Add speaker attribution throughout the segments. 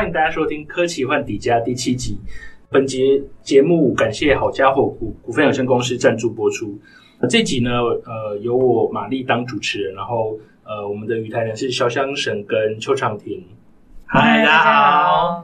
Speaker 1: 欢迎大家收听《科奇幻底家》第七集。本节节目感谢好家伙股股份有限公司赞助播出。这集呢，呃，由我玛丽当主持人，然后呃，我们的与台人是潇湘神跟邱长廷。
Speaker 2: 嗨，大家好。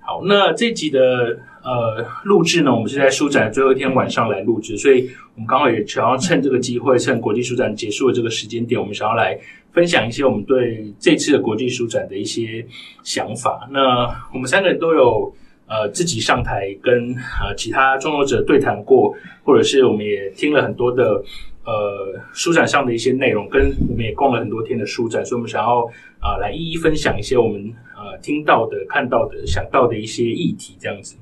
Speaker 1: 好，那这集的呃录制呢，我们是在书展最后一天晚上来录制，所以我们刚好也想要趁这个机会，趁国际书展结束的这个时间点，我们想要来。分享一些我们对这次的国际书展的一些想法。那我们三个人都有呃自己上台跟呃其他创作者对谈过，或者是我们也听了很多的呃书展上的一些内容，跟我们也逛了很多天的书展，所以我们想要啊、呃、来一一分享一些我们呃听到的、看到的、想到的一些议题这样子。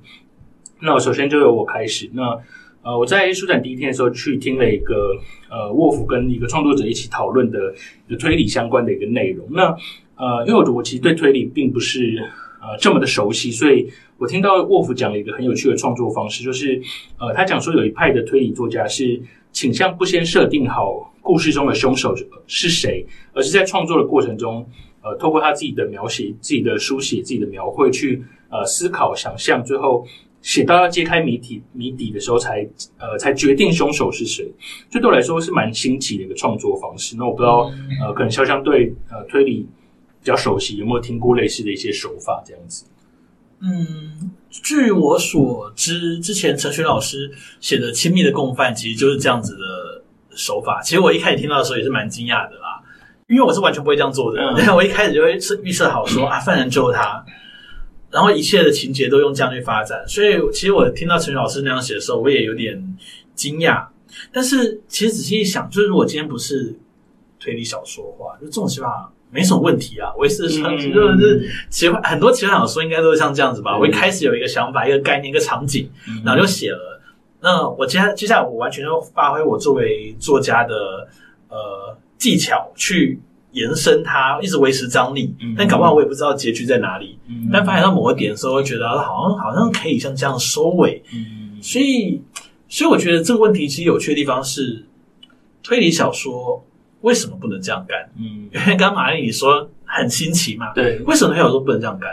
Speaker 1: 那我首先就由我开始。那呃，我在书展第一天的时候去听了一个呃，沃夫跟一个创作者一起讨论的一个推理相关的一个内容。那呃，因为我我其实对推理并不是呃这么的熟悉，所以我听到沃夫讲了一个很有趣的创作方式，就是呃，他讲说有一派的推理作家是倾向不先设定好故事中的凶手是谁，而是在创作的过程中，呃，透过他自己的描写、自己的书写、自己的描绘去呃思考、想象，最后。写到要揭开谜题谜底的时候才，才呃才决定凶手是谁。这对我来说是蛮新奇的一个创作方式。那我不知道呃，可能潇湘对呃推理比较熟悉，有没有听过类似的一些手法这样子？
Speaker 2: 嗯，据我所知，之前陈雪老师写的《亲密的共犯》其实就是这样子的手法。其实我一开始听到的时候也是蛮惊讶的啦，因为我是完全不会这样做的。嗯、我一开始就会预设好说啊，犯人救他。然后一切的情节都用这样去发展，所以其实我听到陈老师那样写的时候，我也有点惊讶。但是其实仔细一想，就是如果今天不是推理小说的话，就这种写法没什么问题啊。我也是说，就是奇幻很多奇幻小说应该都是像这样子吧。我一开始有一个想法、一个概念、一个场景，然后就写了。那我接下接下来我完全就发挥我作为作家的呃技巧去。延伸它，一直维持张力，嗯、但搞不好我也不知道结局在哪里。嗯、但发展到某个点的时候，会觉得好像好像可以像这样收尾。嗯、所以，所以我觉得这个问题其实有趣的地方是，推理小说为什么不能这样干？嗯，因为刚刚玛丽你说很新奇嘛，
Speaker 1: 对，
Speaker 2: 为什么推理小说不能这样干？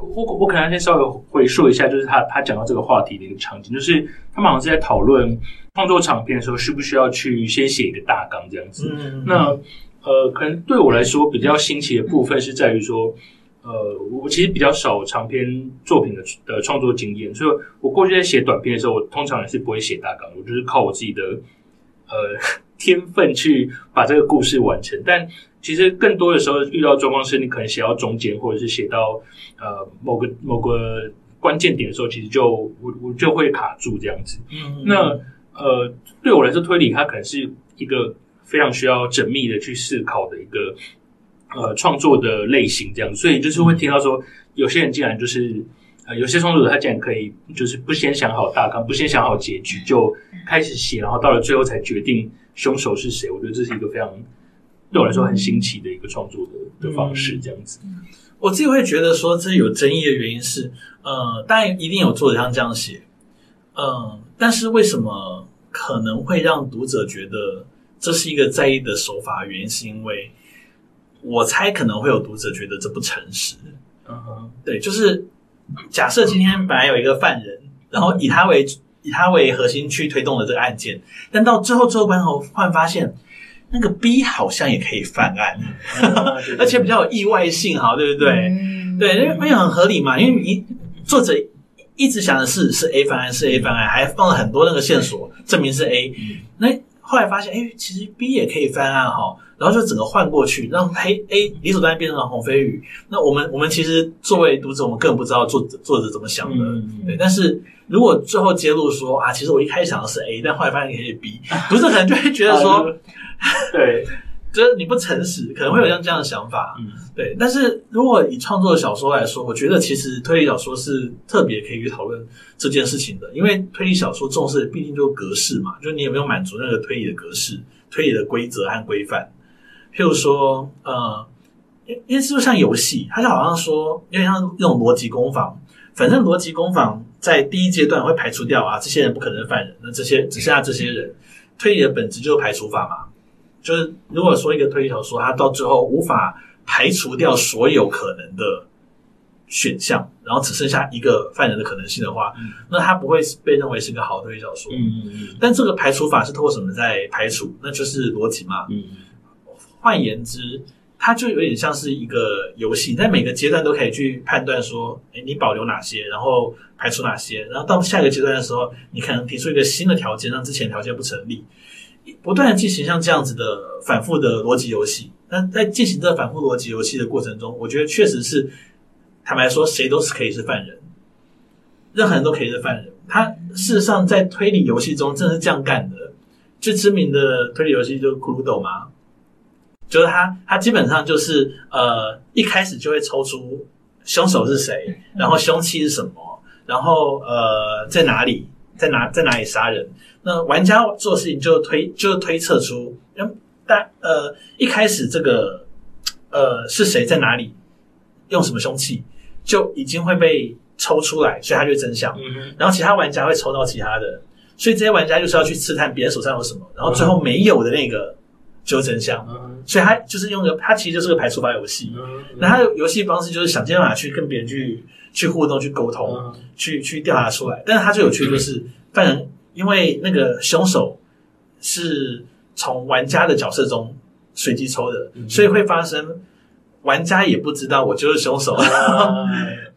Speaker 1: 我我可能先稍微回溯一下，就是他他讲到这个话题的一个场景，就是他们好像是在讨论创作长篇的时候，需不需要去先写一个大纲这样子。嗯，那。呃，可能对我来说比较新奇的部分是在于说，呃，我其实比较少长篇作品的的创作经验，所以我过去在写短篇的时候，我通常也是不会写大纲，我就是靠我自己的呃天分去把这个故事完成。但其实更多的时候遇到状况是，你可能写到中间，或者是写到呃某个某个关键点的时候，其实就我我就会卡住这样子。嗯，那呃，对我来说，推理它可能是一个。非常需要缜密的去思考的一个呃创作的类型，这样，所以就是会听到说，有些人竟然就是呃，有些创作者他竟然可以就是不先想好大纲，不先想好结局就开始写，然后到了最后才决定凶手是谁。我觉得这是一个非常对我来说很新奇的一个创作的的方式，这样子。
Speaker 2: 我自己会觉得说，这有争议的原因是，呃，当然一定有作者像这样写，嗯、呃，但是为什么可能会让读者觉得？这是一个在意的手法，原因是因为我猜可能会有读者觉得这不诚实。嗯哼，对，就是假设今天本来有一个犯人，然后以他为以他为核心去推动了这个案件，但到最后最后关头，忽然发现那个 B 好像也可以犯案，而且比较有意外性，哈，对不对？嗯、对，因为很合理嘛，因为你作者一直想的是是 A 犯案，是 A 犯案，还放了很多那个线索证明是 A，那。后来发现，哎，其实 B 也可以翻案哈，然后就整个换过去，让黑 A 理所当然变成了红飞宇。那我们我们其实作为读者，我们根本不知道作者作者怎么想的，嗯、对。但是如果最后揭露说啊，其实我一开始想的是 A，但后来发现可以 B，读者可能就会觉得说，对。就是你不诚实，可能会有像这样的想法，嗯，对。但是如果以创作的小说来说，我觉得其实推理小说是特别可以去讨论这件事情的，因为推理小说重视的毕竟就是格式嘛，就是你有没有满足那个推理的格式、推理的规则和规范。譬如说，呃，因因为是不是像游戏，它就好像说，有点像那种逻辑攻防，反正逻辑攻防在第一阶段会排除掉啊，这些人不可能是犯人，那这些只剩下这些人，推理的本质就是排除法嘛。就是如果说一个推理小说，它到最后无法排除掉所有可能的选项，然后只剩下一个犯人的可能性的话，嗯、那他不会被认为是一个好的推理小说。
Speaker 1: 嗯嗯嗯。
Speaker 2: 但这个排除法是通过什么在排除？那就是逻辑嘛。
Speaker 1: 嗯。
Speaker 2: 换言之，它就有点像是一个游戏，在每个阶段都可以去判断说，哎，你保留哪些，然后排除哪些，然后到下一个阶段的时候，你可能提出一个新的条件，让之前条件不成立，不断的进行像这样子的反复的逻辑游戏。那在进行这反复逻辑游戏的过程中，我觉得确实是，坦白说，谁都是可以是犯人，任何人都可以是犯人。他事实上在推理游戏中真的是这样干的。最知名的推理游戏就是《骷髅岛》嘛。就是他，他基本上就是呃，一开始就会抽出凶手是谁，然后凶器是什么，然后呃，在哪里，在哪在哪里杀人。那玩家做事情就推就推测出，嗯，但呃，一开始这个呃是谁在哪里，用什么凶器，就已经会被抽出来，所以他就是真相。嗯。然后其他玩家会抽到其他的，所以这些玩家就是要去刺探别人手上有什么，然后最后没有的那个。就是真相，所以他就是用个，他其实就是个排除法游戏。那他的游戏方式就是想尽办法去跟别人去去互动、去沟通、去去调查出来。但是他最有趣的就是，犯人因为那个凶手是从玩家的角色中随机抽的，所以会发生玩家也不知道我就是凶手。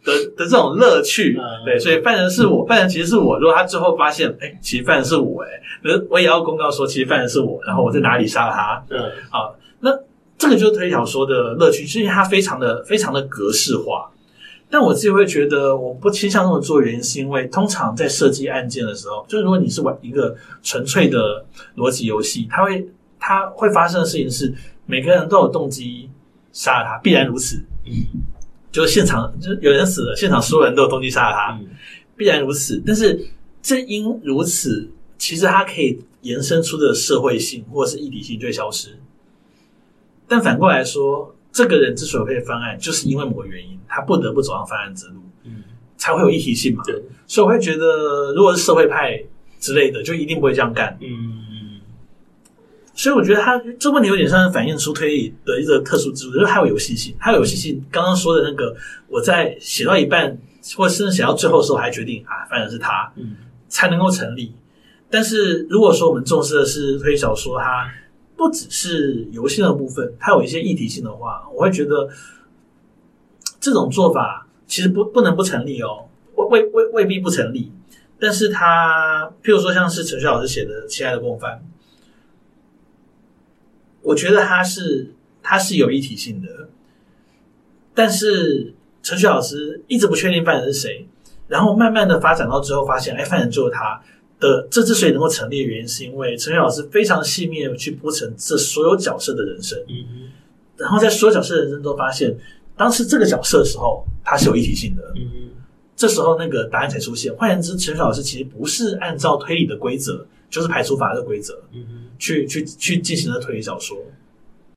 Speaker 2: 的的这种乐趣，对，所以犯人是我，犯人其实是我。如果他最后发现，哎，其实犯人是我，哎，那我也要公告说，其实犯人是我，然后我在哪里杀了他？
Speaker 1: 嗯，
Speaker 2: 啊，那这个就是推理小说的乐趣，是因为它非常的非常的格式化。但我自己会觉得，我不倾向那么做，原因是因为通常在设计案件的时候，就是如果你是玩一个纯粹的逻辑游戏，它会它会发生的事情是，每个人都有动机杀了他，必然如此。嗯。就是现场就有人死了，现场所有人都有动机杀了他，嗯、必然如此。但是正因如此，其实它可以延伸出的社会性或者是议题性就会消失。但反过来说，这个人之所以会翻案，就是因为某个原因，他不得不走上犯案之路，嗯，才会有议题性嘛。对，所以我会觉得，如果是社会派之类的，就一定不会这样干，嗯。所以我觉得他这问题有点像是反映出推理的一个特殊之处，就是它有游戏性，它有游戏性。刚刚说的那个，我在写到一半，或甚至写到最后的时候，还决定啊，反正是他，嗯，才能够成立。但是如果说我们重视的是推理小说，它不只是游戏的部分，它有一些议题性的话，我会觉得这种做法其实不不能不成立哦，未未未必不成立。但是它，譬如说像是陈旭老师写的《亲爱的共犯》。我觉得他是他是有议题性的，但是陈旭老师一直不确定犯人是谁，然后慢慢的发展到之后，发现哎，犯人就是他的。这之所以能够成立的原因，是因为陈雪老师非常细密的去铺陈这所有角色的人生，嗯嗯，然后在所有角色的人生中发现，当时这个角色的时候，他是有一体性的，嗯嗯，这时候那个答案才出现。换言之，陈雪老师其实不是按照推理的规则，就是排除法的规则，嗯嗯。去去去进行的推理小说。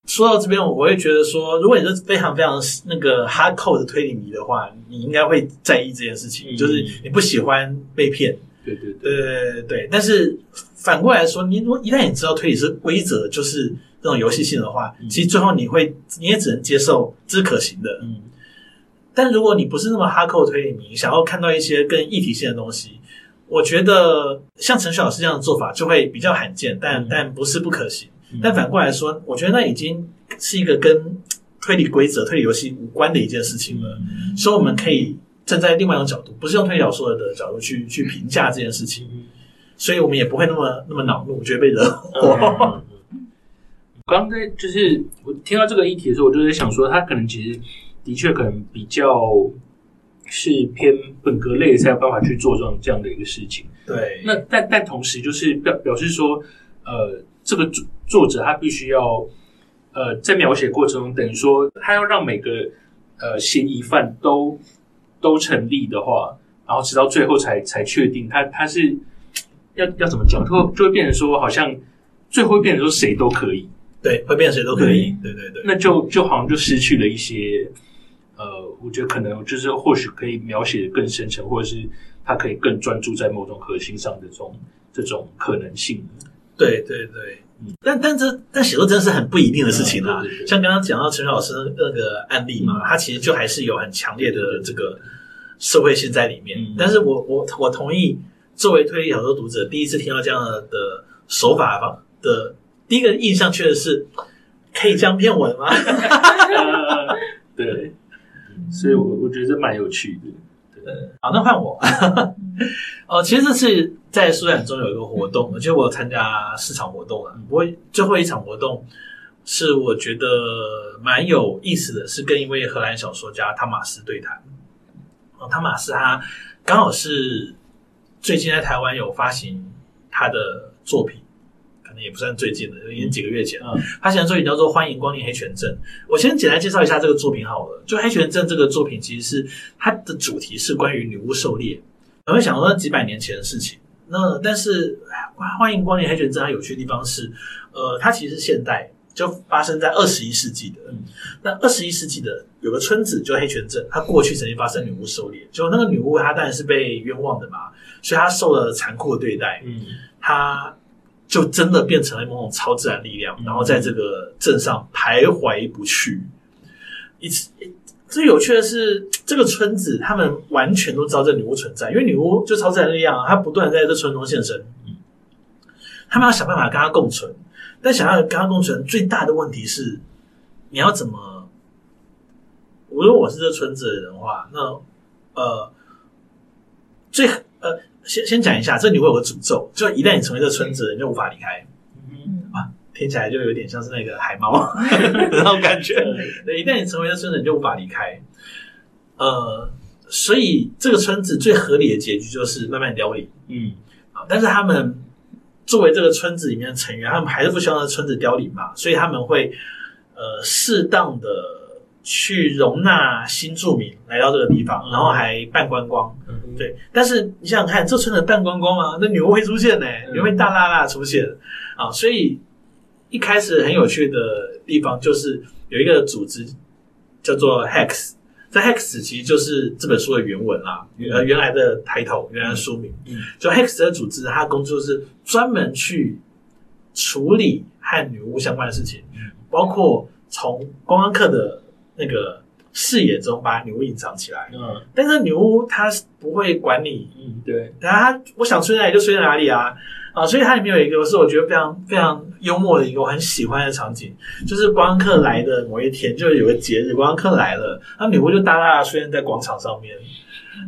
Speaker 2: 说到这边，我会觉得说，如果你是非常非常那个 hardcore 的推理迷的话，你应该会在意这件事情，嗯、就是你不喜欢被
Speaker 1: 骗。对对对
Speaker 2: 对。但是反过来说，你如果一旦你知道推理是规则，就是这种游戏性的话，嗯、其实最后你会你也只能接受这是可行的。嗯。但如果你不是那么 hardcore 推理迷，想要看到一些更议题性的东西。我觉得像陈雪老师这样的做法就会比较罕见，但、嗯、但不是不可行。嗯、但反过来说，我觉得那已经是一个跟推理规则、推理游戏无关的一件事情了。嗯、所以我们可以站在另外一种角度，不是用推理小说的角度去去评价这件事情。嗯、所以我们也不会那么那么恼怒，觉得被惹火。
Speaker 1: 刚才就是我听到这个议题的时候，我就在想说，他可能其实的确可能比较。是偏本格类才有办法去做这种这样的一个事情。
Speaker 2: 对，
Speaker 1: 那但但同时就是表表示说，呃，这个作作者他必须要，呃，在描写过程中，等于说他要让每个呃嫌疑犯都都成立的话，然后直到最后才才确定他他是要要怎么讲，就会就会变成说，好像最后会变成说谁都可以，
Speaker 2: 对，会变成谁都可以，对对对，
Speaker 1: 那就就好像就失去了一些。呃，我觉得可能就是或许可以描写的更深层，或者是他可以更专注在某种核心上的这种这种可能性。
Speaker 2: 对对对，嗯，但但这但写作真的是很不一定的事情啦。嗯、对对对，像刚刚讲到陈老师那个案例嘛，他、嗯、其实就还是有很强烈的这个社会性在里面。嗯、但是我我我同意，作为推理小说读者，第一次听到这样的手法吧的第一个印象，确实是可以这样骗文吗？
Speaker 1: 对，所以我我觉得这蛮有趣的。
Speaker 2: 呃，好，那换我。哦，其实这次在书展中有一个活动，我觉得我有参加市场活动了。不过最后一场活动是我觉得蛮有意思的，是跟一位荷兰小说家汤马斯对谈。哦，汤马斯他刚好是最近在台湾有发行他的作品。可能也不算最近的，已经几个月前了。嗯、他现在作品叫做《欢迎光临黑泉镇》。我先简单介绍一下这个作品好了。就《黑泉镇》这个作品，其实是它的主题是关于女巫狩猎。我会想到那几百年前的事情。那但是《欢迎光临黑泉镇》它有趣的地方是，呃，它其实是现代，就发生在二十一世纪的。嗯、那二十一世纪的有个村子，叫黑泉镇，它过去曾经发生女巫狩猎，就那个女巫她当然是被冤枉的嘛，所以她受了残酷的对待。嗯，她。就真的变成了某种超自然力量，然后在这个镇上徘徊不去。一次，最有趣的是，这个村子他们完全都知道这女巫存在，因为女巫就超自然力量，她不断在这村中现身。他们要想办法跟她共存，但想要跟她共存，最大的问题是，你要怎么？如果我是这村子的人的话，那呃，最呃。先先讲一下，这里会有个诅咒，就一旦你成为这村子，你就无法离开。嗯啊，听起来就有点像是那个海猫 那种感觉。对，一旦你成为这村子，你就无法离开。呃，所以这个村子最合理的结局就是慢慢凋零。嗯，啊，但是他们作为这个村子里面的成员，他们还是不希望这村子凋零嘛，所以他们会呃适当的。去容纳新住民来到这个地方，然后还办观光，嗯、对。但是你想想看，这村子办观光吗？那女巫会出现呢，女巫会大剌剌出现啊！所以一开始很有趣的地方就是有一个组织叫做 Hex，在 Hex 其实就是这本书的原文啦，原原来的抬头，原来的书名。嗯，就 Hex 的组织，它工作是专门去处理和女巫相关的事情，包括从观光客的那个视野中把女巫隐藏起来，嗯，但是女巫她不会管你，嗯，对，她我想睡哪里就睡在哪里啊，啊，所以它里面有一个是我觉得非常非常幽默的一个我很喜欢的场景，就是观光客来的某一天，就有个节日，观光客来了，那女巫就大大的出现在广场上面，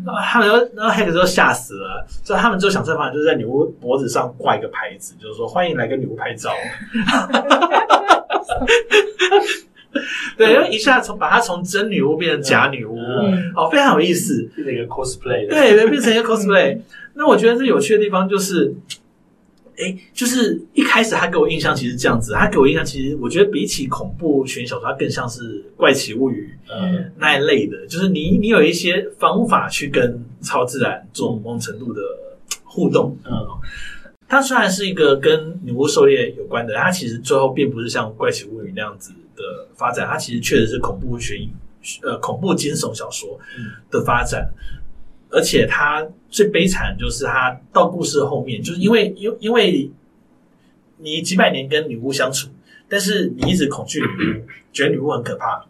Speaker 2: 然后他们就然后黑客就吓死了，所以他们就想办法，就是在女巫脖子上挂一个牌子，就是说欢迎来跟女巫拍照。对，因为一下从把它从真女巫变成假女巫，嗯、哦，非常有意思，
Speaker 1: 变成一个 cosplay。
Speaker 2: 对，变成一个 cosplay。那我觉得这有趣的地方就是，哎，就是一开始他给我印象其实这样子，他给我印象其实我觉得比起恐怖悬疑小说，它更像是怪奇物语，嗯，那一类的，就是你你有一些方法去跟超自然做某种程度的互动，嗯。它虽然是一个跟女巫狩猎有关的，它其实最后并不是像怪奇物语那样子的发展，它其实确实是恐怖悬疑，呃，恐怖惊悚小说的发展。嗯、而且它最悲惨就是它到故事后面，就是因为因因为你几百年跟女巫相处，但是你一直恐惧女巫，觉得女巫很可怕，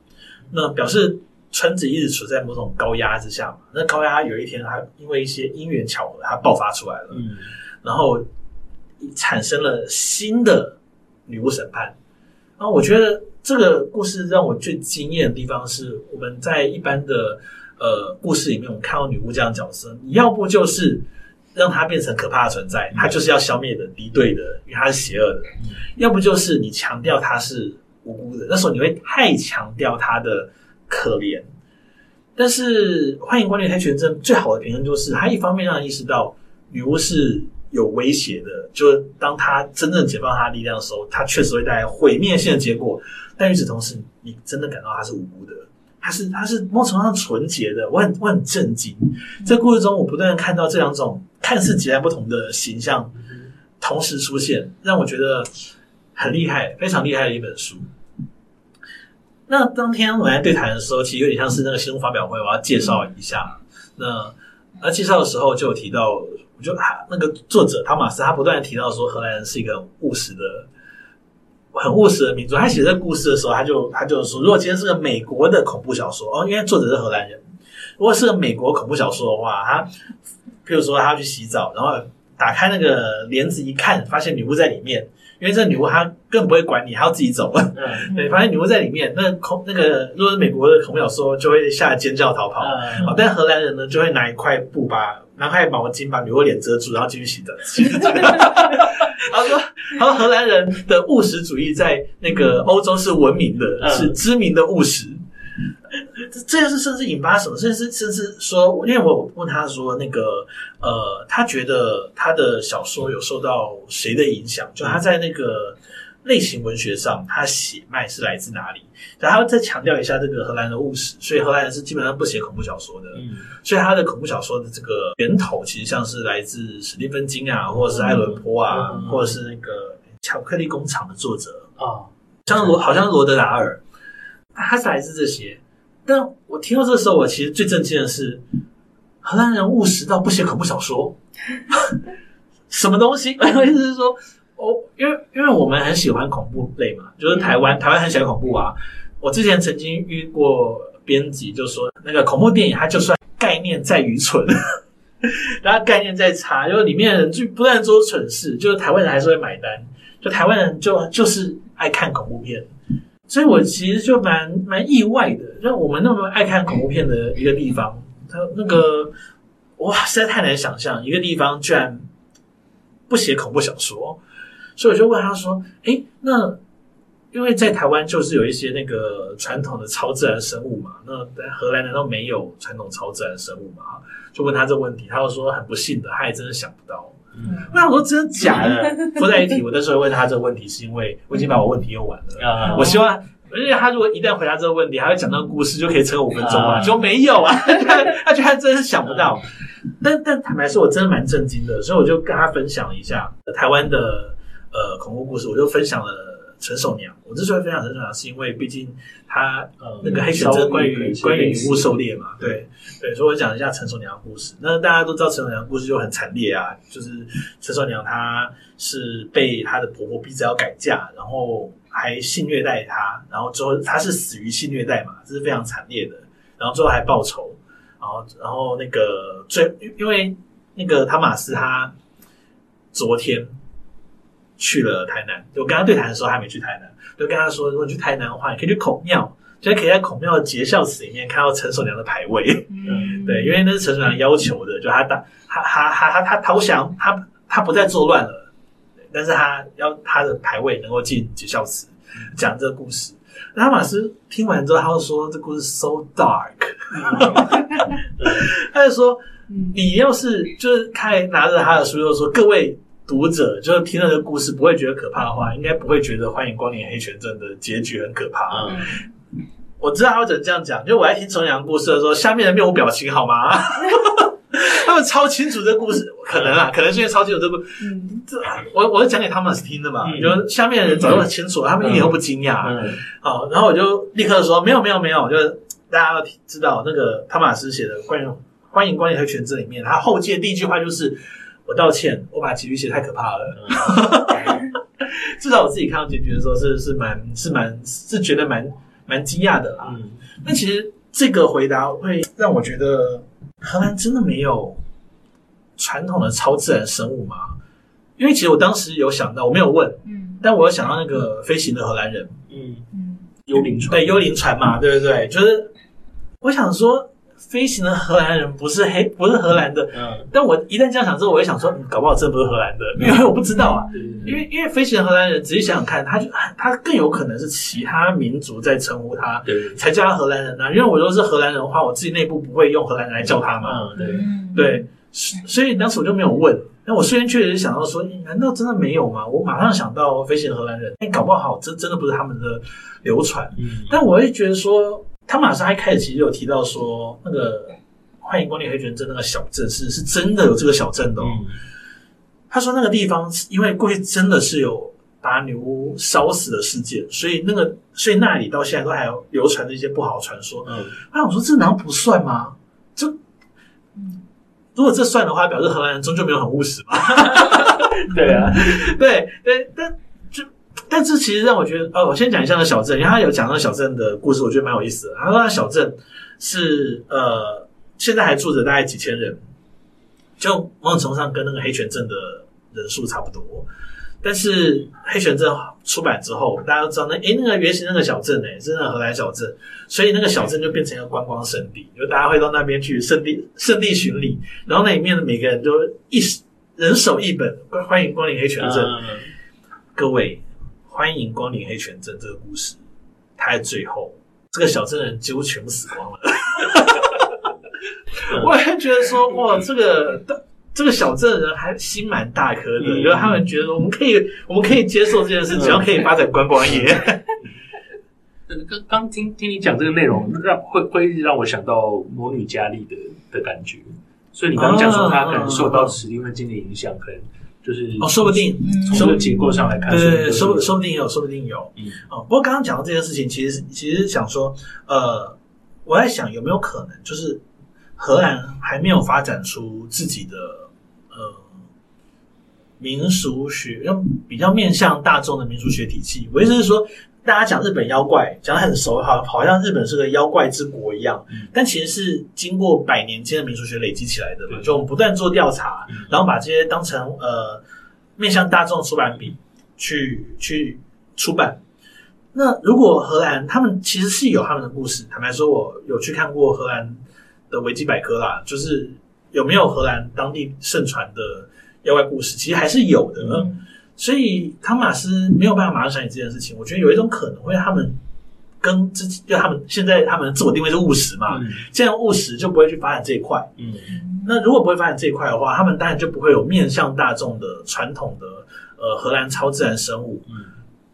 Speaker 2: 那表示村子一直处在某种高压之下嘛。那高压有一天它因为一些因缘巧合，它爆发出来了，嗯、然后。产生了新的女巫审判，然后我觉得这个故事让我最惊艳的地方是，我们在一般的呃故事里面，我们看到女巫这样角色，你要不就是让她变成可怕的存在，她就是要消灭的敌对的，因为她是邪恶的；要不就是你强调她是无辜的，那时候你会太强调她的可怜。但是欢迎光临黑泉镇最好的平衡就是，它一方面让人意识到女巫是。有威胁的，就是当他真正解放他的力量的时候，他确实会带来毁灭性的结果。但与此同时，你真的感到他是无辜的，他是他是某种程度上纯洁的。我很我很震惊，在故事中我不断看到这两种看似截然不同的形象同时出现，让我觉得很厉害，非常厉害的一本书。那当天我来对谈的时候，其实有点像是那个新书发表会，我要介绍一下。那而介绍的时候就有提到。我觉得他那个作者汤马斯他不断的提到说，荷兰人是一个很务实的、很务实的民族。他写这个故事的时候，他就他就说，如果今天是个美国的恐怖小说哦，因为作者是荷兰人，如果是个美国恐怖小说的话，他譬如说他要去洗澡，然后打开那个帘子一看，发现女巫在里面。因为这个女巫她根本不会管你，她要自己走。嗯，对，发现女巫在里面，那恐那个如果是美国的恐怖小说，就会吓得尖叫逃跑。嗯，但荷兰人呢，就会拿一块布把拿块毛巾把女巫脸遮住，然后继续洗澡。他说，他说荷兰人的务实主义在那个欧洲是文明的，嗯，是知名的务实。这件事甚至引发什么？甚至甚至说，因为我问他说，那个呃，他觉得他的小说有受到谁的影响？就他在那个类型文学上，他血脉是来自哪里？然后再强调一下这个荷兰的务实，所以荷兰人是基本上不写恐怖小说的。嗯，所以他的恐怖小说的这个源头，其实像是来自史蒂芬金啊，或者是艾伦坡啊，嗯、或者是那个巧克力工厂的作者啊，像罗，好像罗德达尔，他是来自这些。但我听到这个时候，我其实最震惊的是，荷兰人务实到不写恐怖小说，什么东西？我意思是说，哦，因为因为我们很喜欢恐怖类嘛，就是台湾台湾很喜欢恐怖啊。我之前曾经遇过编辑，就说那个恐怖电影，它就算概念再愚蠢，然后概念再差，就是里面的人就不断做蠢事，就是台湾人还是会买单，就台湾人就就是爱看恐怖片。所以我其实就蛮蛮意外的，就我们那么爱看恐怖片的一个地方，它那个哇，实在太难想象一个地方居然不写恐怖小说。所以我就问他说：“哎，那因为在台湾就是有一些那个传统的超自然生物嘛，那在荷兰难道没有传统超自然生物吗？”就问他这个问题，他就说很不幸的，他还真的想不到。那我说真的假的？不在一起。我那时候问他这个问题，是因为我已经把我问题用完了。我希望，而且他如果一旦回答这个问题，还会讲那个故事，就可以撑五分钟啊。就没有啊，他觉得他真的想不到。但但坦白说，我真的蛮震惊的，所以我就跟他分享一下台湾的呃恐怖故事，我就分享了。陈守娘，我之所以分享陈守娘，是因为毕竟他呃那个黑选真关于关于女巫狩猎嘛，对对，所以我讲一下陈守娘的故事。那大家都知道陈守娘的故事就很惨烈啊，就是陈守娘她是被她的婆婆逼着要改嫁，然后还性虐待她，然后之后她是死于性虐待嘛，这是非常惨烈的。然后最后还报仇，然后然后那个最因为那个汤马斯他昨天。去了台南，我跟他对谈的时候还没去台南，就跟他说，如果你去台南的话，你可以去孔庙，就可以在孔庙的结孝祠里面看到陈守良的牌位。嗯，对，因为那是陈守良要求的，就他打他他他他他投降，他他不再作乱了，但是他要他的牌位能够进结孝祠，讲这个故事。那马斯听完之后，他就说这故事 so dark，他就说，你要是就是开拿着他的书，就说各位。读者就是听了这个故事不会觉得可怕的话，应该不会觉得《欢迎光临黑泉镇》的结局很可怕。嗯，我知道他会怎么这样讲，就我在听重阳故事的时候，下面的面无表情好吗？他们超清楚这个故事，可能啊，可能是因为超清楚这个。嗯，这我我是讲给他们听的嘛，就、嗯、下面的人早就很清楚，嗯、他们一点都不惊讶。嗯，好，然后我就立刻说没有没有没有，就是大家要知道那个汤马斯写的关于《欢迎光临黑泉镇》里面，他后记的第一句话就是。我道歉，我把结局写太可怕了。嗯、至少我自己看到结局的时候是是蛮是蛮是觉得蛮蛮惊讶的啦。嗯，那其实这个回答会让我觉得荷兰真的没有传统的超自然生物吗？因为其实我当时有想到，我没有问，嗯，但我有想到那个飞行的荷兰人，嗯嗯，幽灵船，对，幽灵船嘛，对不对，对？就是我想说。飞行的荷兰人不是黑，不是荷兰的。嗯，但我一旦这样想之后，我会想说，嗯，搞不好真不是荷兰的，因为我不知道啊。因为因为飞行的荷兰人，仔细想想看，他就他更有可能是其他民族在称呼他，对，才叫他荷兰人啊。因为我如果是荷兰人的话，我自己内部不会用荷兰人来叫他嘛。嗯，对对，所以当时我就没有问。那我虽然确实想到说，难道真的没有吗？我马上想到飞行的荷兰人，哎，搞不好真真的不是他们的流传。嗯，但我会觉得说。他马上一开始其实有提到说，那个欢迎光临黑泉镇那个小镇是是真的有这个小镇的哦。嗯、他说那个地方因为过去真的是有把女巫烧死的事件，所以那个所以那里到现在都还有流传着一些不好的传说。嗯，那我说这难道不算吗？就如果这算的话，表示荷兰人终究没有很务实嘛。
Speaker 1: 对啊，
Speaker 2: 对对，但就但是其实让我觉得，呃，我先讲一下那小镇，因为他有讲那小镇的故事，我觉得蛮有意思的。他说那小镇是呃，现在还住着大概几千人，就某种程度上跟那个黑泉镇的人数差不多。但是黑泉镇出版之后，大家都知道那诶，那个原型那个小镇诶，是那个荷兰小镇，所以那个小镇就变成一个观光胜地，就大家会到那边去圣地圣地巡礼，然后那里面的每个人都一人手一本，欢迎光临黑泉镇。各位，欢迎光临黑泉镇这个故事，它在最后这个小镇的人几乎全部死光了。我还觉得说，哇，这个。这个小镇的人还心蛮大颗的，因为、嗯、他们觉得我们可以，我们可以接受这件事，只要可以发展观光业。
Speaker 1: 刚刚听听你讲这个内容，让会会让我想到魔女佳丽的的感觉。所以你刚刚讲说他可能受到史蒂芬金的影响，可能就是
Speaker 2: 哦，说不定从这个结构上来看，对对，说说不定有，说不定有。嗯，哦，不过刚刚讲到这件事情，其实其实想说，呃，我在想有没有可能，就是荷兰还没有发展出自己的。呃，民俗学用比较面向大众的民俗学体系，我意思是说，大家讲日本妖怪讲得很熟，好好像日本是个妖怪之国一样，嗯、但其实是经过百年间的民俗学累积起来的嘛。就我们不断做调查，嗯、然后把这些当成呃面向大众出版品去去出版。那如果荷兰他们其实是有他们的故事，坦白说，我有去看过荷兰的维基百科啦，就是。有没有荷兰当地盛传的妖怪故事？其实还是有的，嗯、所以汤马斯没有办法马上想起这件事情。我觉得有一种可能会，他们跟自己，就他们现在他们的自我定位是务实嘛，嗯、既然务实就不会去发展这一块。嗯，那如果不会发展这一块的话，他们当然就不会有面向大众的传统的呃荷兰超自然生物，嗯，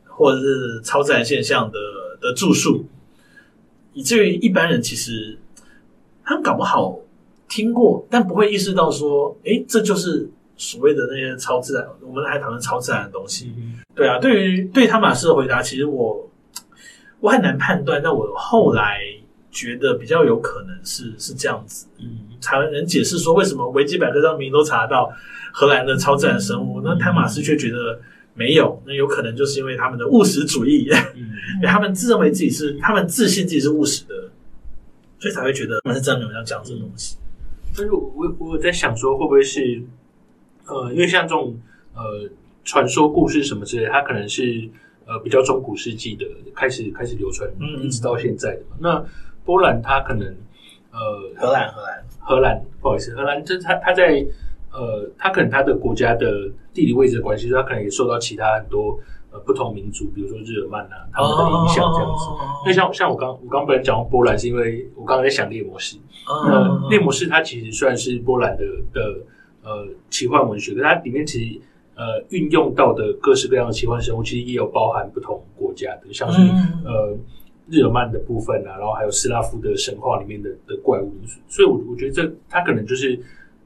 Speaker 2: 或者是超自然现象的的著述，以至于一般人其实他们搞不好。听过，但不会意识到说，诶，这就是所谓的那些超自然。我们还讨论超自然的东西，嗯、对啊。对于对汤马斯的回答，其实我我很难判断。但我后来觉得比较有可能是是这样子，嗯，才能解释说为什么维基百科上明明都查到荷兰的超自然生物，嗯、那汤马斯却觉得没有。那有可能就是因为他们的务实主义，嗯、他们自认为自己是，他们自信自己是务实的，所以才会觉得他们是真的有要讲这种东西。
Speaker 1: 但是我我我在想说，会不会是呃，因为像这种呃传说故事什么之类，它可能是呃比较中古世纪的开始开始流传，嗯，一直到现在的嘛。那波兰它可能呃
Speaker 2: 荷兰荷兰
Speaker 1: 荷兰不好意思，荷兰这它它在呃它可能它的国家的地理位置的关系，它可能也受到其他很多。呃，不同民族，比如说日耳曼啊，他们的影响这样子。那、oh, 像像我刚我刚本来讲波兰，是因为我刚刚在想猎魔士。呃、oh, 猎魔士它其实算是波兰的的呃奇幻文学，可它里面其实呃运用到的各式各样的奇幻生物，其实也有包含不同国家的，像是、oh, 呃日耳曼的部分啊，然后还有斯拉夫的神话里面的的怪物。所以我，我我觉得这它可能就是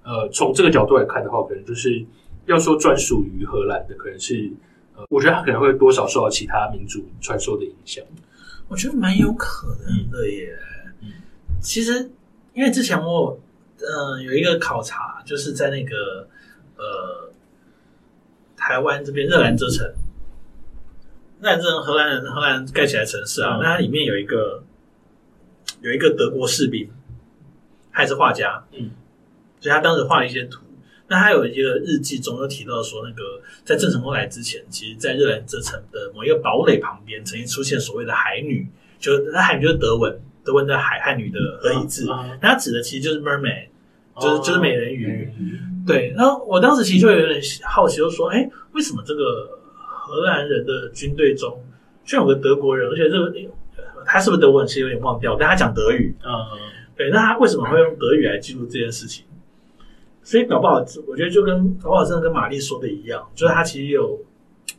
Speaker 1: 呃从这个角度来看的话，可能就是要说专属于荷兰的，可能是。我觉得他可能会多少受到其他民族传说的影响。
Speaker 2: 我觉得蛮有可能的耶。嗯，其实因为之前我呃有一个考察，就是在那个呃台湾这边热兰遮城，热兰遮城荷兰人荷兰盖起来的城市啊，嗯、那它里面有一个有一个德国士兵，他也是画家，嗯，所以他当时画了一些图。那他有一个日记中又提到说，那个在郑成功来之前，其实，在热兰遮城的某一个堡垒旁边，曾经出现所谓的海女，就那海女就是德文，德文的海汉女的合一字，那它指的其实就是 mermaid，就是就是美人鱼。对，然后我当时其实就有点好奇，就说，哎，为什么这个荷兰人的军队中居然有个德国人，而且这个他是不是德文，其实有点忘掉，但他讲德语。嗯，对，那他为什么会用德语来记录这件事情？所以搞不好，我觉得就跟搞不好真的跟玛丽说的一样，就是他其实有，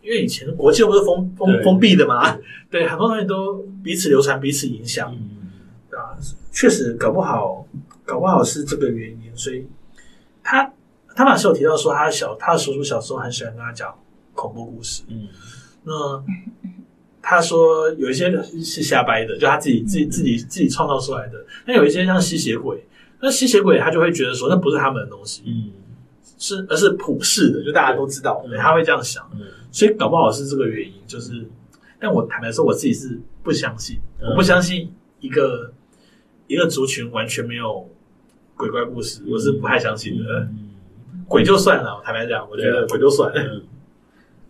Speaker 2: 因为以前国际不是封封封闭的嘛，对，对，很多东西都彼此流传、彼此影响，嗯、啊，确实搞不好，搞不好是这个原因。所以他他马是有提到说，他小他的叔叔小时候很喜欢跟他讲恐怖故事，嗯，那他说有一些是瞎掰的，就他自己自己自己自己创造出来的，那有一些像吸血鬼。那吸血鬼他就会觉得说，那不是他们的东西，
Speaker 1: 嗯，
Speaker 2: 是而是普世的，就大家都知道，他会这样想，
Speaker 1: 嗯，
Speaker 2: 所以搞不好是这个原因，就是，但我坦白说，我自己是不相信，我不相信一个一个族群完全没有鬼怪故事，我是不太相信的。鬼就算了，坦白讲，我觉得鬼就算了，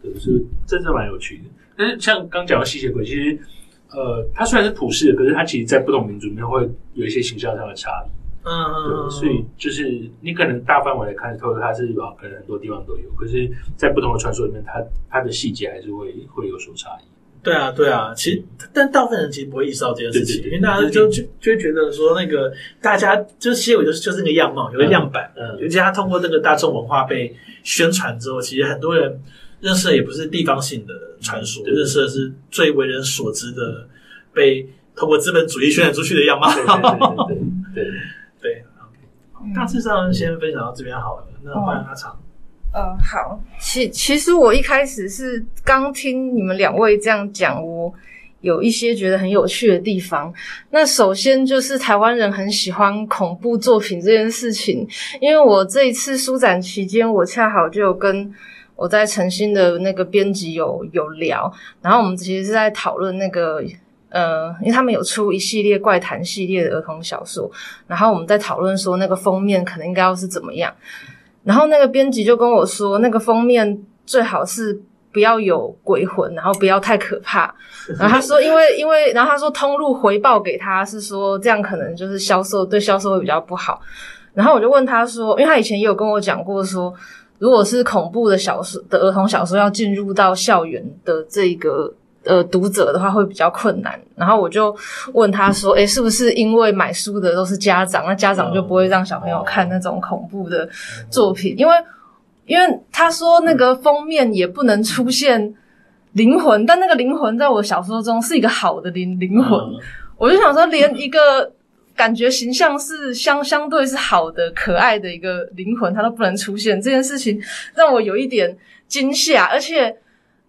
Speaker 1: 对，是真的蛮有趣的。但是像刚讲的吸血鬼，其实。呃，它虽然是普世的，可是它其实，在不同民族里面会有一些形象上的差异。嗯嗯，对，所以就是你可能大范围来看，透它是啊，可能很多地方都有，可是，在不同的传说里面，它它的细节还是会会有所差异。
Speaker 2: 对啊，对啊，其实，但大部分人其实不会意识到这件事情，因为大家就就就会觉得说，那个大家就是吸血鬼就是就是那个样貌，有个样板。嗯，尤其他通过这个大众文化被宣传之后，其实很多人。认识的也不是地方性的传说，认识的是最为人所知的，被通过资本主义宣传出去的样貌。对对对对，大致 上先分享到这边好了。那欢迎阿长。
Speaker 3: 呃，好，其其实我一开始是刚听你们两位这样讲，我有一些觉得很有趣的地方。那首先就是台湾人很喜欢恐怖作品这件事情，因为我这一次书展期间，我恰好就有跟。我在诚心的那个编辑有有聊，然后我们其实是在讨论那个呃，因为他们有出一系列怪谈系列的儿童小说，然后我们在讨论说那个封面可能应该要是怎么样，然后那个编辑就跟我说，那个封面最好是不要有鬼魂，然后不要太可怕，然后他说因为因为然后他说通路回报给他是说这样可能就是销售对销售会比较不好，然后我就问他说，因为他以前也有跟我讲过说。如果是恐怖的小说的儿童小说要进入到校园的这个呃读者的话，会比较困难。然后我就问他说：“诶，是不是因为买书的都是家长，那家长就不会让小朋友看那种恐怖的作品？因为因为他说那个封面也不能出现灵魂，但那个灵魂在我小说中是一个好的灵灵魂。我就想说，连一个。”感觉形象是相相对是好的、可爱的一个灵魂，它都不能出现这件事情，让我有一点惊吓。而且，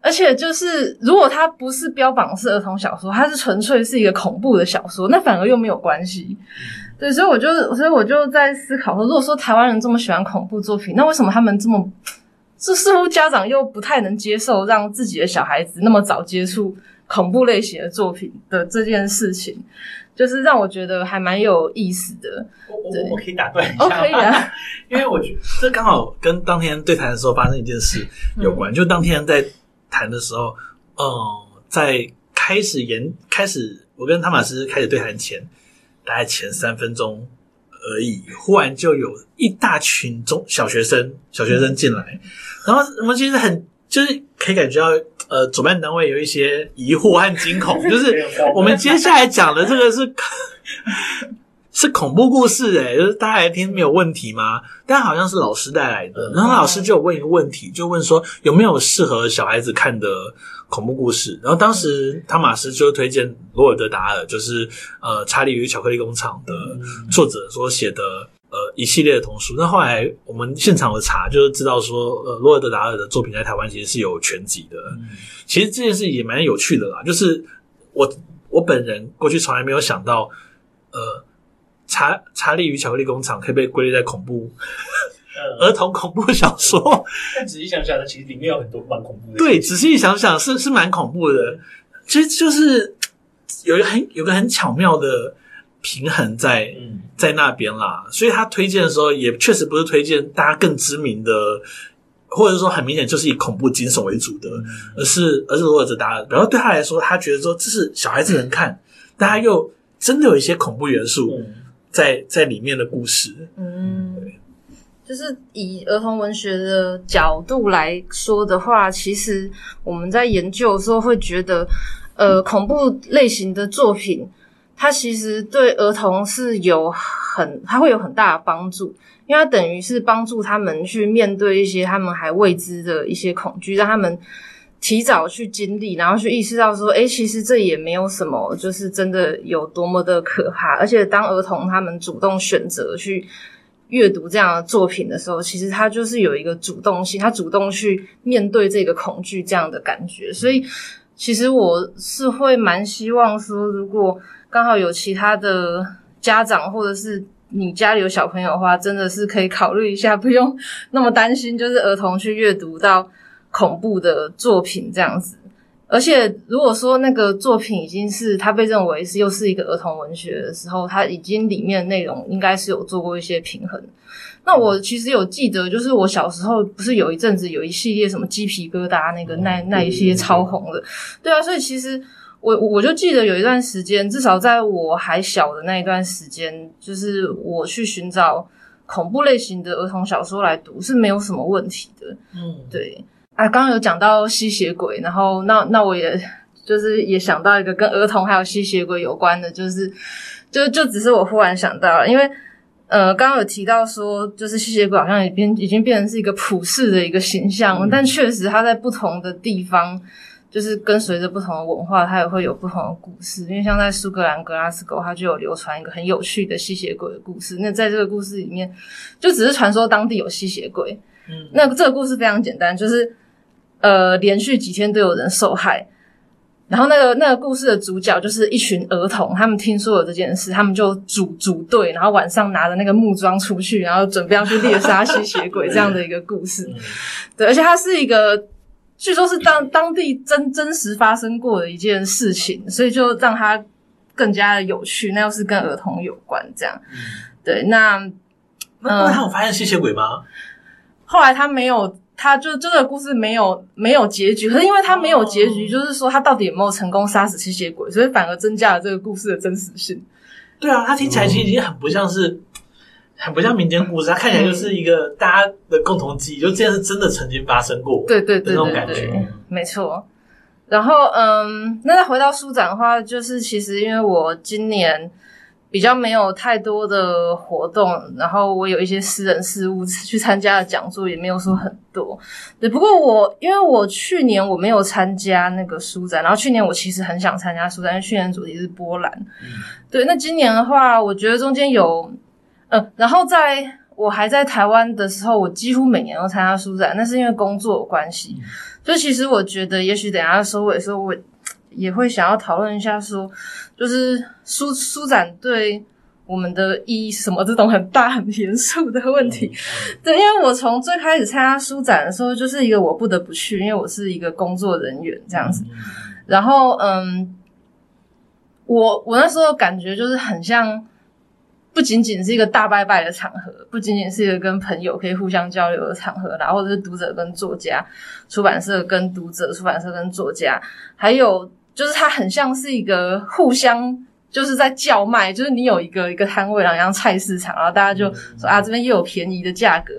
Speaker 3: 而且就是如果它不是标榜是儿童小说，它是纯粹是一个恐怖的小说，那反而又没有关系。对，所以我就，所以我就在思考说，如果说台湾人这么喜欢恐怖作品，那为什么他们这么，这似乎家长又不太能接受让自己的小孩子那么早接触恐怖类型的作品的这件事情？就是让我觉得还蛮有意思的。
Speaker 2: 我我我可以打断一下
Speaker 3: 可以啊。
Speaker 2: 因为我觉得这刚好跟当天对谈的时候发生一件事有关。嗯、就当天在谈的时候，嗯，在开始演开始，我跟汤马斯开始对谈前，大概前三分钟而已，忽然就有一大群中小学生小学生进来，嗯、然后我们其实很。就是可以感觉到，呃，主办单位有一些疑惑和惊恐。就是 我们接下来讲的这个是是恐怖故事，诶，就是大家来听没有问题吗？但好像是老师带来的，然后老师就有问一个问题，就问说有没有适合小孩子看的恐怖故事。然后当时汤马斯就推荐罗尔德达尔，就是呃《查理与巧克力工厂》的作者所写的。呃，一系列的童书。那后来我们现场的查，就是知道说，呃，罗尔德达尔的作品在台湾其实是有全集的。嗯、其实这件事也蛮有趣的啦。就是我我本人过去从来没有想到，呃，查查理与巧克力工厂可以被归类在恐怖、呃、儿童恐怖小说。
Speaker 1: 但仔细想想呢，其实里面有很多蛮恐怖的。
Speaker 2: 对，仔细想想是是蛮恐怖的。其实就是有一个很有个很巧妙的。平衡在在那边啦，所以他推荐的时候也确实不是推荐大家更知名的，或者说很明显就是以恐怖惊悚为主的，而是而是罗尔德达尔。然后对他来说，他觉得说这是小孩子能看，但他又真的有一些恐怖元素在在里面的故事。
Speaker 3: 嗯，对，就是以儿童文学的角度来说的话，其实我们在研究的时候会觉得，呃，恐怖类型的作品。它其实对儿童是有很，它会有很大的帮助，因为它等于是帮助他们去面对一些他们还未知的一些恐惧，让他们提早去经历，然后去意识到说，诶，其实这也没有什么，就是真的有多么的可怕。而且当儿童他们主动选择去阅读这样的作品的时候，其实他就是有一个主动性，他主动去面对这个恐惧这样的感觉。所以，其实我是会蛮希望说，如果刚好有其他的家长或者是你家里有小朋友的话，真的是可以考虑一下，不用那么担心，就是儿童去阅读到恐怖的作品这样子。而且，如果说那个作品已经是他被认为是又是一个儿童文学的时候，他已经里面的内容应该是有做过一些平衡。那我其实有记得，就是我小时候不是有一阵子有一系列什么鸡皮疙瘩那个那那一些超红的，对啊，所以其实我我就记得有一段时间，至少在我还小的那一段时间，就是我去寻找恐怖类型的儿童小说来读是没有什么问题的。嗯，对。啊，刚刚有讲到吸血鬼，然后那那我也就是也想到一个跟儿童还有吸血鬼有关的，就是就就只是我忽然想到了，因为呃刚刚有提到说，就是吸血鬼好像已经已经变成是一个普世的一个形象，嗯、但确实它在不同的地方，就是跟随着不同的文化，它也会有不同的故事。因为像在苏格兰格拉斯哥，它就有流传一个很有趣的吸血鬼的故事。那在这个故事里面，就只是传说当地有吸血鬼。嗯，那这个故事非常简单，就是。呃，连续几天都有人受害，然后那个那个故事的主角就是一群儿童，他们听说了这件事，他们就组组队，然后晚上拿着那个木桩出去，然后准备要去猎杀吸血鬼这样的一个故事。对，而且它是一个，据说是当当地真真实发生过的一件事情，所以就让它更加的有趣。那又是跟儿童有关，这样。对，那
Speaker 2: 那他有发现吸血鬼吗？
Speaker 3: 后来他没有。他就这个故事没有没有结局，可是因为他没有结局，就是说他到底有没有成功杀死吸血鬼，所以反而增加了这个故事的真实性。
Speaker 2: 对啊，他听起来其实已经很不像是，很不像民间故事，他看起来就是一个大家的共同记忆，就这件事真的曾经发生过。
Speaker 3: 对对对，那种感觉，没错。然后嗯，那再回到书展的话，就是其实因为我今年。比较没有太多的活动，然后我有一些私人事务去参加的讲座也没有说很多。对，不过我因为我去年我没有参加那个书展，然后去年我其实很想参加书展，因为去年主题是波兰。嗯、对，那今年的话，我觉得中间有，呃，然后在我还在台湾的时候，我几乎每年都参加书展，那是因为工作有关系。嗯、所以其实我觉得，也许等一下收尾的时候，我也会想要讨论一下说。就是书书展对我们的意义是什么？这种很大很严肃的问题。对，因为我从最开始参加书展的时候，就是一个我不得不去，因为我是一个工作人员这样子。然后，嗯，我我那时候感觉就是很像，不仅仅是一个大拜拜的场合，不仅仅是一个跟朋友可以互相交流的场合，然后或者是读者跟作家，出版社跟读者，出版社跟作家，还有。就是它很像是一个互相就是在叫卖，就是你有一个一个摊位，然后像菜市场，然后大家就说啊，这边又有便宜的价格，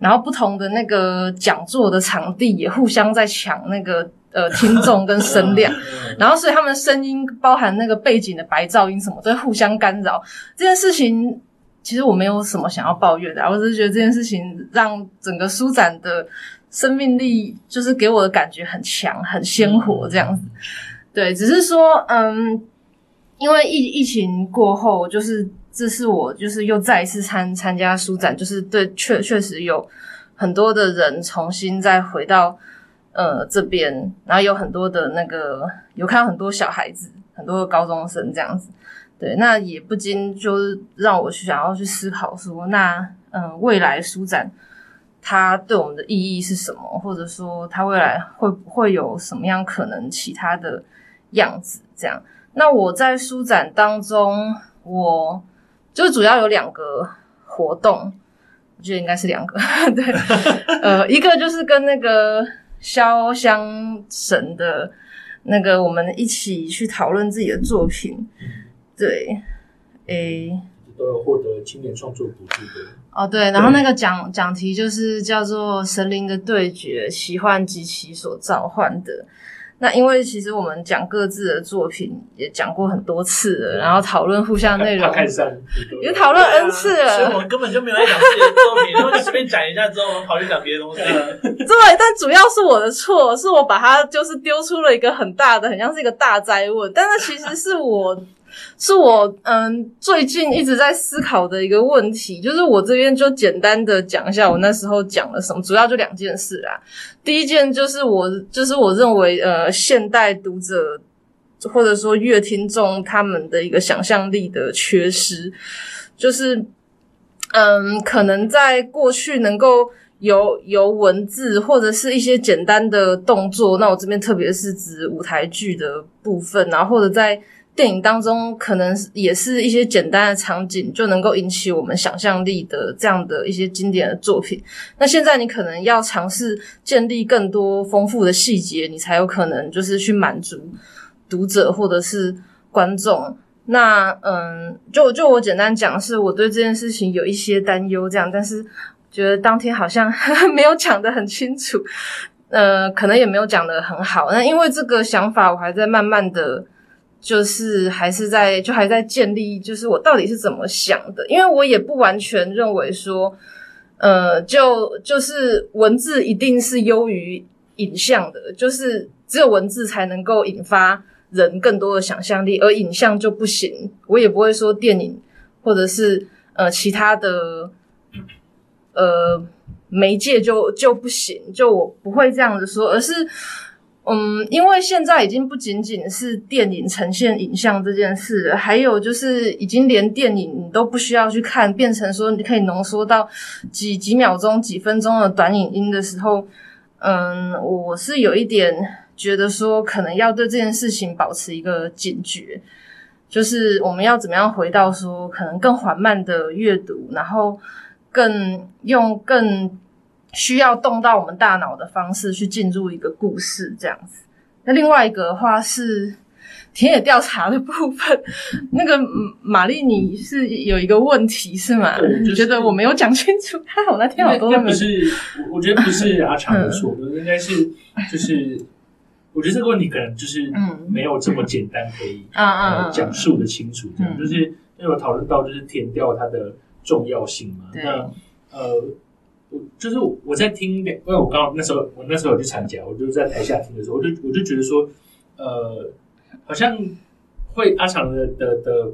Speaker 3: 然后不同的那个讲座的场地也互相在抢那个呃听众跟声量，然后所以他们声音包含那个背景的白噪音什么都会互相干扰。这件事情其实我没有什么想要抱怨的，我只是觉得这件事情让整个书展的生命力就是给我的感觉很强、很鲜活这样子。对，只是说，嗯，因为疫疫情过后，就是这是我就是又再一次参参加书展，就是对，确确实有很多的人重新再回到呃这边，然后有很多的那个有看到很多小孩子，很多高中生这样子，对，那也不禁就是让我去想要去思考说，那嗯，未来书展它对我们的意义是什么，或者说它未来会不会有什么样可能其他的。样子？这样，那我在书展当中，我就主要有两个活动，我觉得应该是两个，对，呃，一个就是跟那个潇湘神的那个，我们一起去讨论自己的作品，对，诶，
Speaker 1: 都有获得青年创作补助的，
Speaker 3: 哦，对，然后那个讲讲题就是叫做《神灵的对决：奇幻及其所召唤的》。那因为其实我们讲各自的作品也讲过很多次了，然后讨论互相内容，也讨论 N 次了，
Speaker 2: 所以我们根本就没有在讲自己的作品，然后就随便讲一下之后，我们跑去讲别的东西
Speaker 3: 了。对，但主要是我的错，是我把它就是丢出了一个很大的，很像是一个大灾问，但是其实是我。是我嗯最近一直在思考的一个问题，就是我这边就简单的讲一下我那时候讲了什么，主要就两件事啊。第一件就是我就是我认为呃现代读者或者说乐听众他们的一个想象力的缺失，就是嗯，可能在过去能够由由文字或者是一些简单的动作，那我这边特别是指舞台剧的部分，然后或者在电影当中，可能也是一些简单的场景就能够引起我们想象力的这样的一些经典的作品。那现在你可能要尝试建立更多丰富的细节，你才有可能就是去满足读者或者是观众。那嗯，就就我简单讲，是我对这件事情有一些担忧，这样，但是觉得当天好像呵 呵没有讲得很清楚，呃，可能也没有讲得很好。那因为这个想法，我还在慢慢的。就是还是在就还在建立，就是我到底是怎么想的？因为我也不完全认为说，呃，就就是文字一定是优于影像的，就是只有文字才能够引发人更多的想象力，而影像就不行。我也不会说电影或者是呃其他的呃媒介就就不行，就我不会这样子说，而是。嗯，因为现在已经不仅仅是电影呈现影像这件事，还有就是已经连电影你都不需要去看，变成说你可以浓缩到几几秒钟、几分钟的短影音的时候，嗯，我是有一点觉得说，可能要对这件事情保持一个警觉，就是我们要怎么样回到说，可能更缓慢的阅读，然后更用更。需要动到我们大脑的方式去进入一个故事，这样子。那另外一个的话是田野调查的部分。那个玛丽，你是有一个问题是吗？
Speaker 1: 对，就是、
Speaker 3: 你觉得我没有讲清楚？还好那天好多
Speaker 1: 不是，我觉得不是阿长的错，嗯、应该是就是，我觉得这个问题可能就是没有这么简单可以啊啊讲述的清楚。这样、嗯、就是因为我讨论到就是田调它的重要性嘛。那呃。就是我在听，因为我刚刚那时候我那时候有去参加，我就在台下听的时候，我就我就觉得说，呃，好像会阿强的的的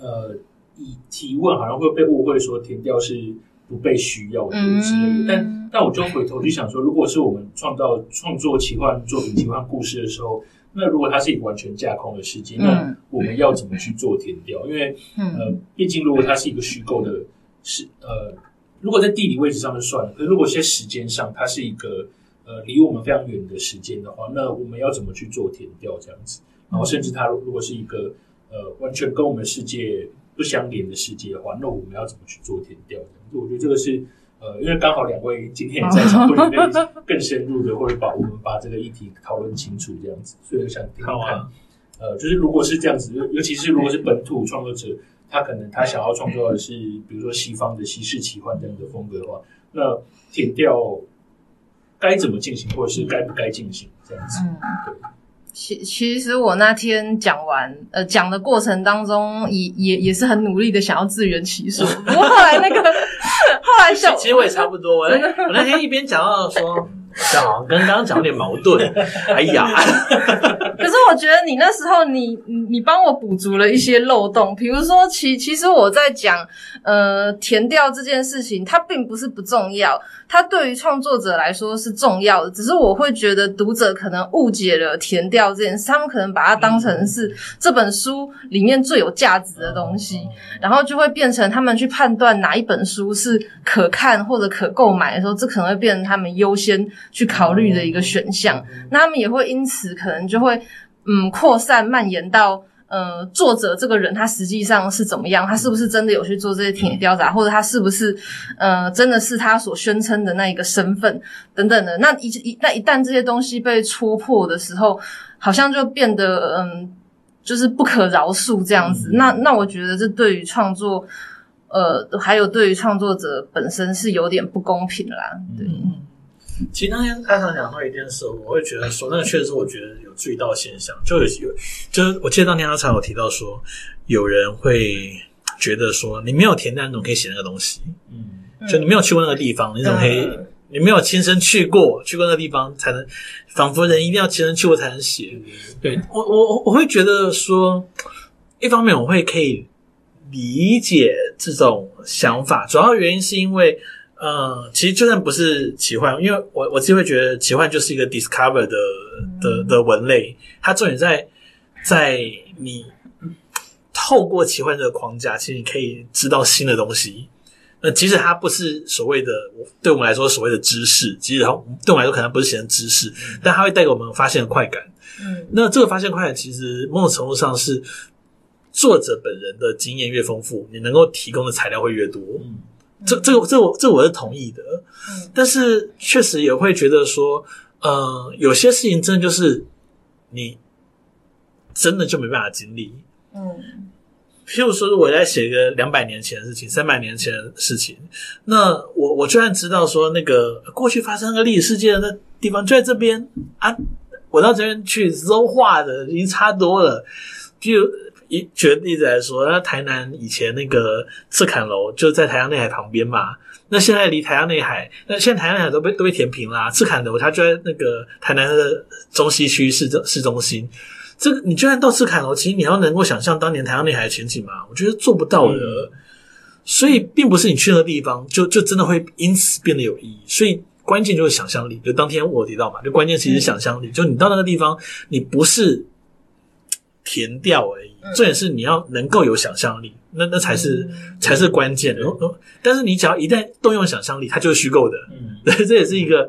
Speaker 1: 呃，以提问好像会被误会说填掉是不被需要的之类的，嗯、但但我就回头去想说，如果是我们创造创作奇幻作品、奇幻故事的时候，那如果它是一个完全架空的世界，那我们要怎么去做填调？因为呃，毕竟如果它是一个虚构的，是呃。如果在地理位置上就算了，可是如果在时间上，它是一个呃离我们非常远的时间的话，那我们要怎么去做填调这样子？然后甚至它如果是一个呃完全跟我们世界不相连的世界的话，那我们要怎么去做填调？我觉得这个是呃，因为刚好两位今天也在场，会 更深入的，或者把我们把这个议题讨论清楚这样子，所以我想听听看，啊、呃，就是如果是这样子，尤其是如果是本土创作者。他可能他想要创作的是，比如说西方的西式奇幻这样的风格的话，那田调该怎么进行，或者是该不该进行这样子？嗯，对。
Speaker 3: 其其实我那天讲完，呃，讲的过程当中也也也是很努力的想要自圆其说，不过后来那个后来想，
Speaker 2: 其实我也差不多，我那我那天一边讲到说。这样好像跟刚刚讲有点矛盾，哎呀！
Speaker 3: 可是我觉得你那时候你你你帮我补足了一些漏洞，比如说其其实我在讲呃填掉这件事情，它并不是不重要，它对于创作者来说是重要的，只是我会觉得读者可能误解了填掉这件事，他们可能把它当成是这本书里面最有价值的东西，然后就会变成他们去判断哪一本书是可看或者可购买的时候，这可能会变成他们优先。去考虑的一个选项，那他们也会因此可能就会嗯扩散蔓延到呃作者这个人他实际上是怎么样，他是不是真的有去做这些田野调查，或者他是不是呃真的是他所宣称的那一个身份等等的。那一一那一旦这些东西被戳破的时候，好像就变得嗯就是不可饶恕这样子。那那我觉得这对于创作呃还有对于创作者本身是有点不公平啦，对。
Speaker 2: 其实当天阿长讲到一件事，我会觉得说，那个确实是我觉得有注意到现象，就有有，就是我记得当天阿长有提到说，有人会觉得说，你没有田调，你怎么可以写那个东西？嗯，就你没有去过那个地方，你怎么可以？嗯、你没有亲身去过，去过那个地方才能，仿佛人一定要亲身去过才能写。嗯、对我，我我会觉得说，一方面我会可以理解这种想法，主要原因是因为。呃，其实就算不是奇幻，因为我我自己会觉得奇幻就是一个 discover 的的的文类，它重点在在你透过奇幻这个框架，其实你可以知道新的东西。那即使它不是所谓的对我们来说所谓的知识，即使它对我们来说可能不是写成知识，嗯、但它会带给我们发现的快感。嗯，那这个发现快感其实某种程度上是作者本人的经验越丰富，你能够提供的材料会越多。嗯，这这个这我这我是同意的。嗯，但是确实也会觉得说，呃，有些事情真的就是你真的就没办法经历。嗯。譬如说，我在写一个两百年前的事情，三百年前的事情，那我我居然知道说，那个过去发生个历史事件的地方就在这边啊，我到这边去搜画的已经差多了。就以举个例子来说，那台南以前那个赤坎楼就在台阳内海旁边嘛，那现在离台阳内海，那现在台阳内海都被都被填平啦，赤坎楼它就在那个台南的中西区市中市中心。这个你居然到赤坎楼，其实你要能够想象当年台阳内海的前景嘛？我觉得做不到的。嗯、所以并不是你去那个地方就就真的会因此变得有意义。所以关键就是想象力。就当天我提到嘛，就关键其实是想象力。嗯、就你到那个地方，你不是填掉而已，嗯、重点是你要能够有想象力，那那才是、嗯、才是关键。嗯、但是你只要一旦动用想象力，它就是虚构的。嗯，对，这也是一个。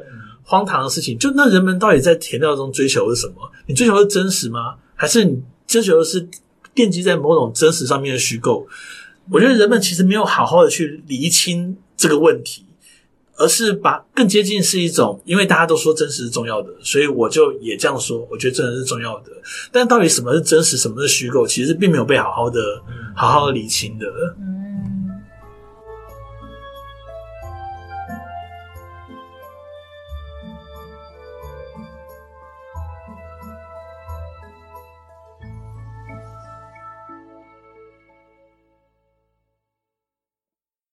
Speaker 2: 荒唐的事情，就那人们到底在填料中追求的是什么？你追求的是真实吗？还是你追求的是奠基在某种真实上面的虚构？我觉得人们其实没有好好的去厘清这个问题，而是把更接近是一种，因为大家都说真实是重要的，所以我就也这样说。我觉得真的是重要的，但到底什么是真实，什么是虚构，其实并没有被好好的、好好的理清的。嗯